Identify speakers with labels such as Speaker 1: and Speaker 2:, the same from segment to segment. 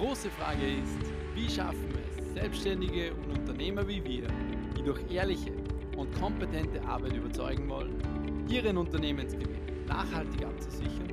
Speaker 1: große Frage ist, wie schaffen es Selbstständige und Unternehmer wie wir, die durch ehrliche und kompetente Arbeit überzeugen wollen, ihren Unternehmensgewinn nachhaltig abzusichern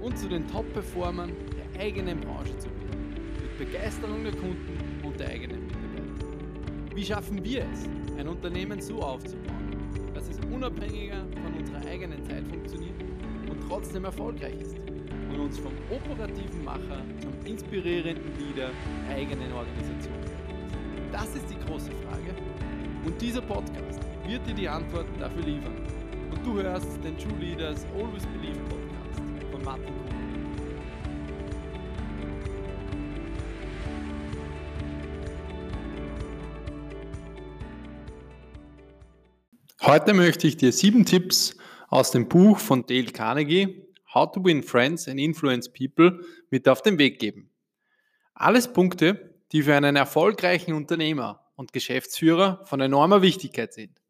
Speaker 1: und zu den Top-Performern der eigenen Branche zu werden, mit Begeisterung der Kunden und der eigenen Mitarbeiter. Wie schaffen wir es, ein Unternehmen so aufzubauen, dass es unabhängiger von unserer eigenen Zeit funktioniert und trotzdem erfolgreich ist? Und uns vom operativen Macher zum inspirierenden Leader der eigenen Organisation? Das ist die große Frage und dieser Podcast wird dir die Antworten dafür liefern. Und du hörst den True Leaders Always Believe Podcast von Martin Kuhn. Heute möchte ich dir sieben Tipps aus dem Buch von Dale Carnegie How to Win Friends and Influence People mit auf den Weg geben. Alles Punkte, die für einen erfolgreichen Unternehmer und Geschäftsführer von enormer Wichtigkeit sind,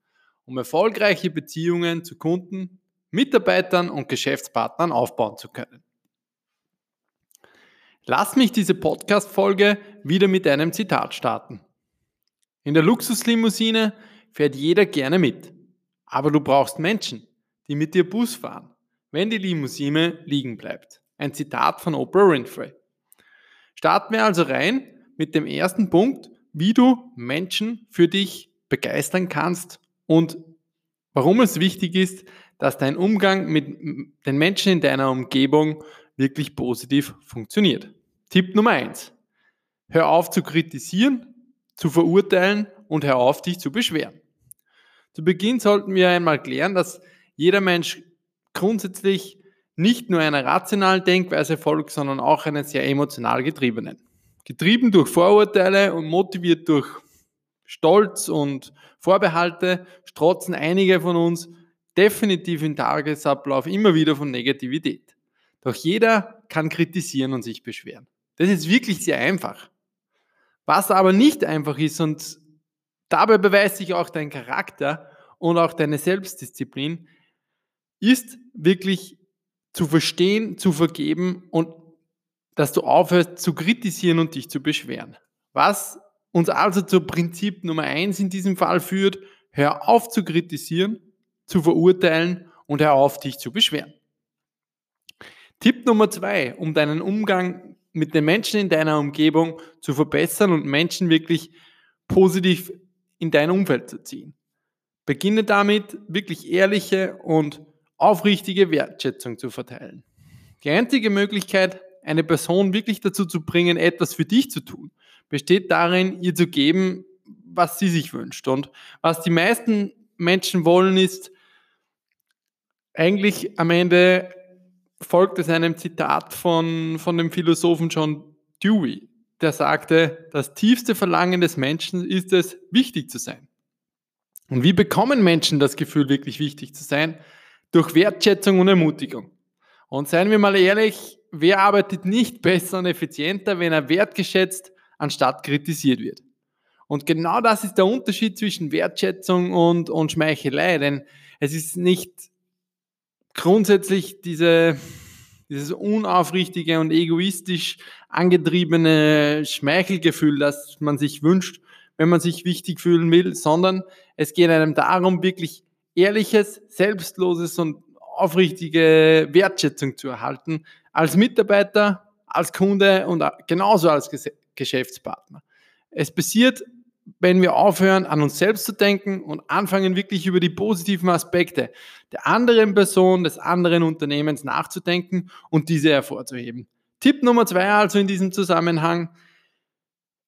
Speaker 1: um erfolgreiche Beziehungen zu Kunden, Mitarbeitern und Geschäftspartnern aufbauen zu können. Lass mich diese Podcast-Folge wieder mit einem Zitat starten. In der Luxuslimousine fährt jeder gerne mit, aber du brauchst Menschen, die mit dir Bus fahren wenn die Limousine liegen bleibt. Ein Zitat von Oprah Winfrey. Starten wir also rein mit dem ersten Punkt, wie du Menschen für dich begeistern kannst und warum es wichtig ist, dass dein Umgang mit den Menschen in deiner Umgebung wirklich positiv funktioniert. Tipp Nummer eins: Hör auf zu kritisieren, zu verurteilen und hör auf, dich zu beschweren. Zu Beginn sollten wir einmal klären, dass jeder Mensch grundsätzlich nicht nur einer rationalen Denkweise folgt, sondern auch einer sehr emotional getriebenen. Getrieben durch Vorurteile und motiviert durch Stolz und Vorbehalte strotzen einige von uns definitiv im Tagesablauf immer wieder von Negativität. Doch jeder kann kritisieren und sich beschweren. Das ist wirklich sehr einfach. Was aber nicht einfach ist und dabei beweist sich auch dein Charakter und auch deine Selbstdisziplin, ist wirklich zu verstehen, zu vergeben und dass du aufhörst zu kritisieren und dich zu beschweren. Was uns also zu Prinzip Nummer eins in diesem Fall führt, hör auf zu kritisieren, zu verurteilen und hör auf, dich zu beschweren. Tipp Nummer zwei, um deinen Umgang mit den Menschen in deiner Umgebung zu verbessern und Menschen wirklich positiv in dein Umfeld zu ziehen. Beginne damit, wirklich ehrliche und aufrichtige Wertschätzung zu verteilen. Die einzige Möglichkeit, eine Person wirklich dazu zu bringen, etwas für dich zu tun, besteht darin, ihr zu geben, was sie sich wünscht. Und was die meisten Menschen wollen, ist eigentlich am Ende folgt es einem Zitat von, von dem Philosophen John Dewey, der sagte, das tiefste Verlangen des Menschen ist es, wichtig zu sein. Und wie bekommen Menschen das Gefühl, wirklich wichtig zu sein? Durch Wertschätzung und Ermutigung. Und seien wir mal ehrlich, wer arbeitet nicht besser und effizienter, wenn er wertgeschätzt anstatt kritisiert wird? Und genau das ist der Unterschied zwischen Wertschätzung und, und Schmeichelei, denn es ist nicht grundsätzlich diese, dieses unaufrichtige und egoistisch angetriebene Schmeichelgefühl, das man sich wünscht, wenn man sich wichtig fühlen will, sondern es geht einem darum, wirklich ehrliches, selbstloses und aufrichtige Wertschätzung zu erhalten als Mitarbeiter, als Kunde und genauso als Geschäftspartner. Es passiert, wenn wir aufhören, an uns selbst zu denken und anfangen, wirklich über die positiven Aspekte der anderen Person, des anderen Unternehmens nachzudenken und diese hervorzuheben. Tipp Nummer zwei also in diesem Zusammenhang,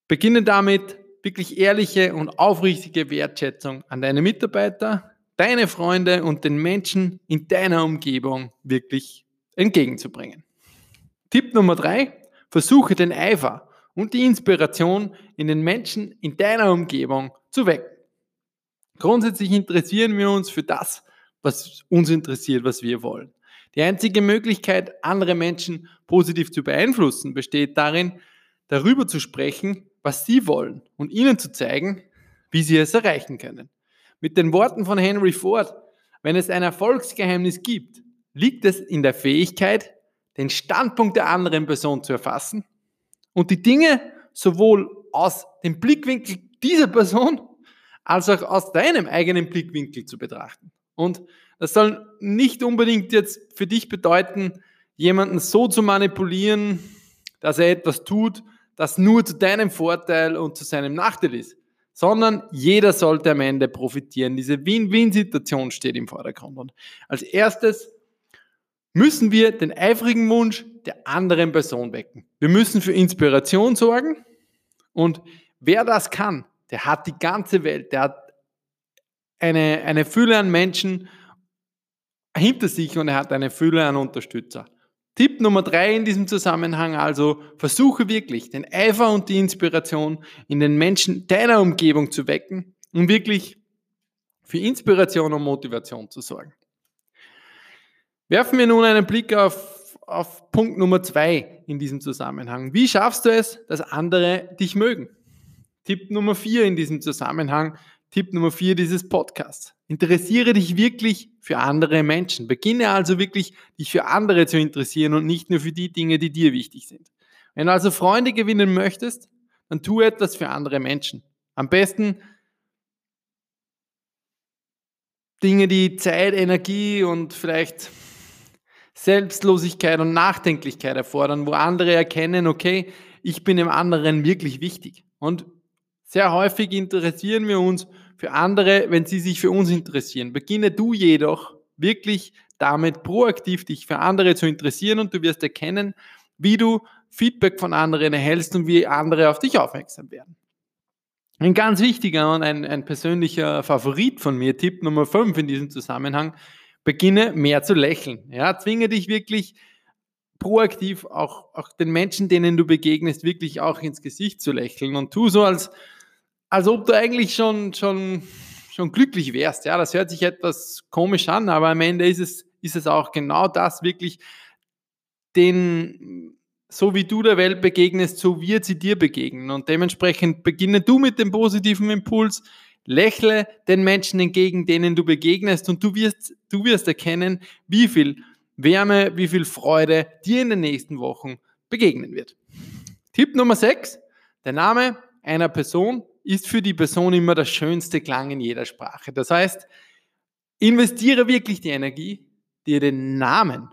Speaker 1: beginne damit, wirklich ehrliche und aufrichtige Wertschätzung an deine Mitarbeiter, deine Freunde und den Menschen in deiner Umgebung wirklich entgegenzubringen. Tipp Nummer drei, versuche den Eifer und die Inspiration in den Menschen in deiner Umgebung zu wecken. Grundsätzlich interessieren wir uns für das, was uns interessiert, was wir wollen. Die einzige Möglichkeit, andere Menschen positiv zu beeinflussen, besteht darin, darüber zu sprechen, was sie wollen und ihnen zu zeigen, wie sie es erreichen können. Mit den Worten von Henry Ford, wenn es ein Erfolgsgeheimnis gibt, liegt es in der Fähigkeit, den Standpunkt der anderen Person zu erfassen und die Dinge sowohl aus dem Blickwinkel dieser Person als auch aus deinem eigenen Blickwinkel zu betrachten. Und das soll nicht unbedingt jetzt für dich bedeuten, jemanden so zu manipulieren, dass er etwas tut, das nur zu deinem Vorteil und zu seinem Nachteil ist, sondern jeder sollte am Ende profitieren. Diese Win-Win-Situation steht im Vordergrund. Und als erstes müssen wir den eifrigen Wunsch der anderen Person wecken. Wir müssen für Inspiration sorgen und wer das kann, der hat die ganze Welt, der hat eine, eine Fülle an Menschen hinter sich und er hat eine Fülle an Unterstützer. Tipp Nummer drei in diesem Zusammenhang also, versuche wirklich den Eifer und die Inspiration in den Menschen deiner Umgebung zu wecken, um wirklich für Inspiration und Motivation zu sorgen. Werfen wir nun einen Blick auf, auf Punkt Nummer zwei in diesem Zusammenhang. Wie schaffst du es, dass andere dich mögen? Tipp Nummer vier in diesem Zusammenhang, Tipp Nummer vier dieses Podcasts. Interessiere dich wirklich für andere Menschen. Beginne also wirklich, dich für andere zu interessieren und nicht nur für die Dinge, die dir wichtig sind. Wenn du also Freunde gewinnen möchtest, dann tu etwas für andere Menschen. Am besten Dinge, die Zeit, Energie und vielleicht Selbstlosigkeit und Nachdenklichkeit erfordern, wo andere erkennen, okay, ich bin dem anderen wirklich wichtig. Und sehr häufig interessieren wir uns für andere, wenn sie sich für uns interessieren. Beginne du jedoch wirklich damit proaktiv dich für andere zu interessieren und du wirst erkennen, wie du Feedback von anderen erhältst und wie andere auf dich aufmerksam werden. Ein ganz wichtiger und ein, ein persönlicher Favorit von mir, Tipp Nummer 5 in diesem Zusammenhang, beginne mehr zu lächeln. Ja, zwinge dich wirklich proaktiv auch, auch den Menschen, denen du begegnest, wirklich auch ins Gesicht zu lächeln und tu so, als als ob du eigentlich schon, schon, schon glücklich wärst. Ja, das hört sich etwas komisch an, aber am Ende ist es, ist es auch genau das wirklich, den, so wie du der Welt begegnest, so wird sie dir begegnen. Und dementsprechend beginne du mit dem positiven Impuls, lächle den Menschen entgegen, denen du begegnest und du wirst, du wirst erkennen, wie viel Wärme, wie viel Freude dir in den nächsten Wochen begegnen wird. Tipp Nummer 6, der Name einer Person ist für die Person immer der schönste Klang in jeder Sprache. Das heißt, investiere wirklich die Energie, dir den Namen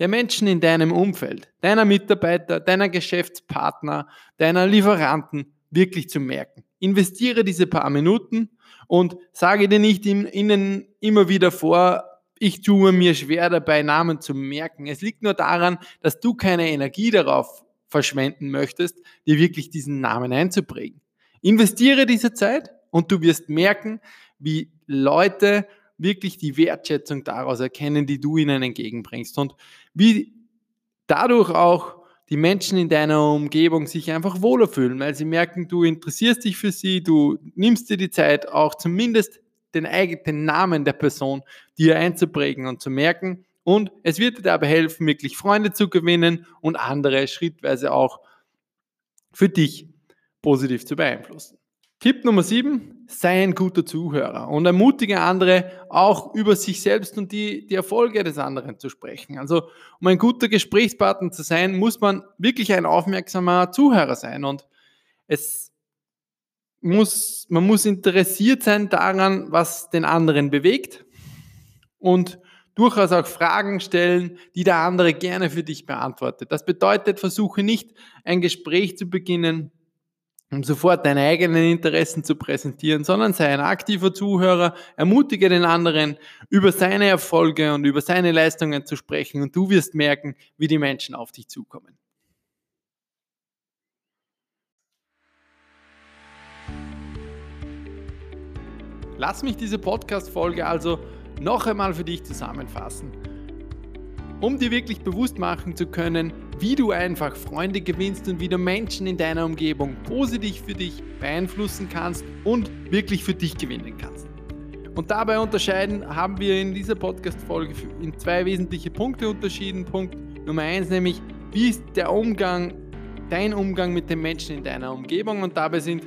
Speaker 1: der Menschen in deinem Umfeld, deiner Mitarbeiter, deiner Geschäftspartner, deiner Lieferanten wirklich zu merken. Investiere diese paar Minuten und sage dir nicht ihnen immer wieder vor, ich tue mir schwer dabei, Namen zu merken. Es liegt nur daran, dass du keine Energie darauf verschwenden möchtest, dir wirklich diesen Namen einzuprägen. Investiere diese Zeit und du wirst merken, wie Leute wirklich die Wertschätzung daraus erkennen, die du ihnen entgegenbringst und wie dadurch auch die Menschen in deiner Umgebung sich einfach wohler fühlen, weil sie merken, du interessierst dich für sie, du nimmst dir die Zeit, auch zumindest den eigenen Namen der Person dir einzuprägen und zu merken. Und es wird dir dabei helfen, wirklich Freunde zu gewinnen und andere schrittweise auch für dich positiv zu beeinflussen. Tipp Nummer 7, sei ein guter Zuhörer und ermutige andere auch über sich selbst und die, die Erfolge des anderen zu sprechen. Also um ein guter Gesprächspartner zu sein, muss man wirklich ein aufmerksamer Zuhörer sein und es muss, man muss interessiert sein daran, was den anderen bewegt und durchaus auch Fragen stellen, die der andere gerne für dich beantwortet. Das bedeutet, versuche nicht ein Gespräch zu beginnen, um sofort deine eigenen Interessen zu präsentieren, sondern sei ein aktiver Zuhörer, ermutige den anderen, über seine Erfolge und über seine Leistungen zu sprechen und du wirst merken, wie die Menschen auf dich zukommen. Lass mich diese Podcast-Folge also noch einmal für dich zusammenfassen um dir wirklich bewusst machen zu können, wie du einfach Freunde gewinnst und wie du Menschen in deiner Umgebung positiv für dich beeinflussen kannst und wirklich für dich gewinnen kannst. Und dabei unterscheiden haben wir in dieser Podcast-Folge in zwei wesentliche Punkte unterschieden. Punkt Nummer eins, nämlich, wie ist der Umgang, dein Umgang mit den Menschen in deiner Umgebung? Und dabei sind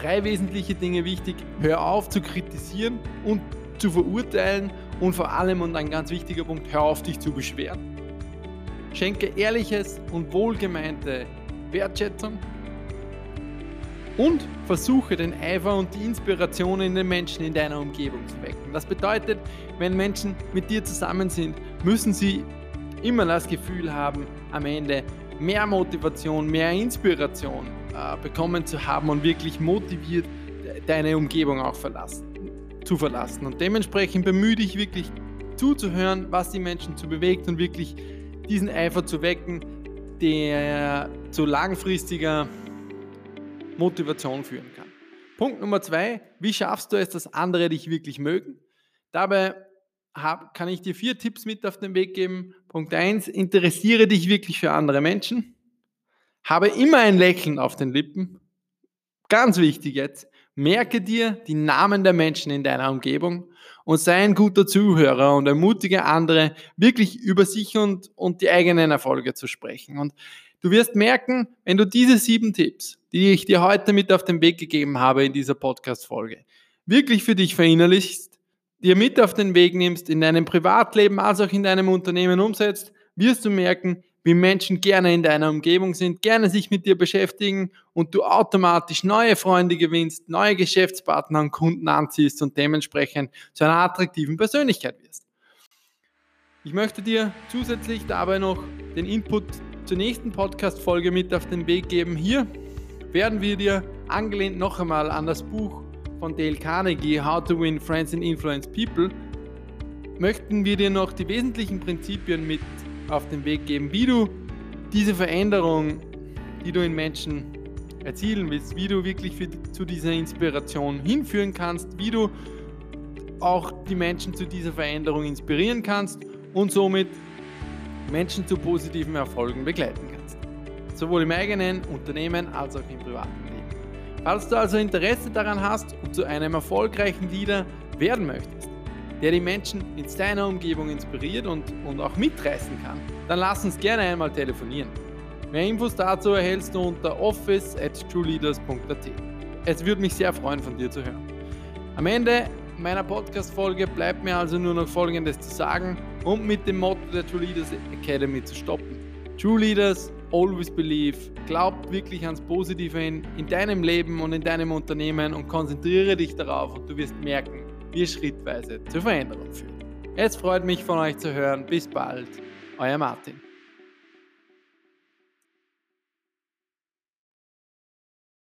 Speaker 1: drei wesentliche Dinge wichtig. Hör auf zu kritisieren und zu verurteilen und vor allem, und ein ganz wichtiger Punkt, hör auf dich zu beschweren. Schenke ehrliches und wohlgemeinte Wertschätzung und versuche den Eifer und die Inspiration in den Menschen in deiner Umgebung zu wecken. Das bedeutet, wenn Menschen mit dir zusammen sind, müssen sie immer das Gefühl haben, am Ende mehr Motivation, mehr Inspiration äh, bekommen zu haben und wirklich motiviert deine Umgebung auch verlassen, zu verlassen. Und dementsprechend bemühe dich wirklich zuzuhören, was die Menschen zu bewegt und wirklich diesen Eifer zu wecken, der zu langfristiger Motivation führen kann. Punkt Nummer zwei, wie schaffst du es, dass andere dich wirklich mögen? Dabei hab, kann ich dir vier Tipps mit auf den Weg geben. Punkt eins, interessiere dich wirklich für andere Menschen. Habe immer ein Lächeln auf den Lippen. Ganz wichtig jetzt. Merke dir die Namen der Menschen in deiner Umgebung und sei ein guter Zuhörer und ermutige andere, wirklich über sich und, und die eigenen Erfolge zu sprechen. Und du wirst merken, wenn du diese sieben Tipps, die ich dir heute mit auf den Weg gegeben habe in dieser Podcast-Folge, wirklich für dich verinnerlichst, dir mit auf den Weg nimmst, in deinem Privatleben als auch in deinem Unternehmen umsetzt, wirst du merken, wie Menschen gerne in deiner Umgebung sind, gerne sich mit dir beschäftigen und du automatisch neue Freunde gewinnst, neue Geschäftspartner und Kunden anziehst und dementsprechend zu einer attraktiven Persönlichkeit wirst. Ich möchte dir zusätzlich dabei noch den Input zur nächsten Podcast-Folge mit auf den Weg geben. Hier werden wir dir angelehnt noch einmal an das Buch von Dale Carnegie, How to Win Friends and Influence People, möchten wir dir noch die wesentlichen Prinzipien mit auf den Weg geben, wie du diese Veränderung, die du in Menschen erzielen willst, wie du wirklich für, zu dieser Inspiration hinführen kannst, wie du auch die Menschen zu dieser Veränderung inspirieren kannst und somit Menschen zu positiven Erfolgen begleiten kannst. Sowohl im eigenen Unternehmen als auch im privaten Leben. Falls du also Interesse daran hast und zu einem erfolgreichen Leader werden möchtest, der die Menschen in deiner Umgebung inspiriert und, und auch mitreißen kann, dann lass uns gerne einmal telefonieren. Mehr Infos dazu erhältst du unter office at trueleaders.at. Es würde mich sehr freuen, von dir zu hören. Am Ende meiner Podcast-Folge bleibt mir also nur noch Folgendes zu sagen und mit dem Motto der True Leaders Academy zu stoppen. True Leaders always believe. Glaub wirklich ans Positive in, in deinem Leben und in deinem Unternehmen und konzentriere dich darauf und du wirst merken, wir schrittweise zur Veränderung führen. Es freut mich von euch zu hören. Bis bald, euer Martin.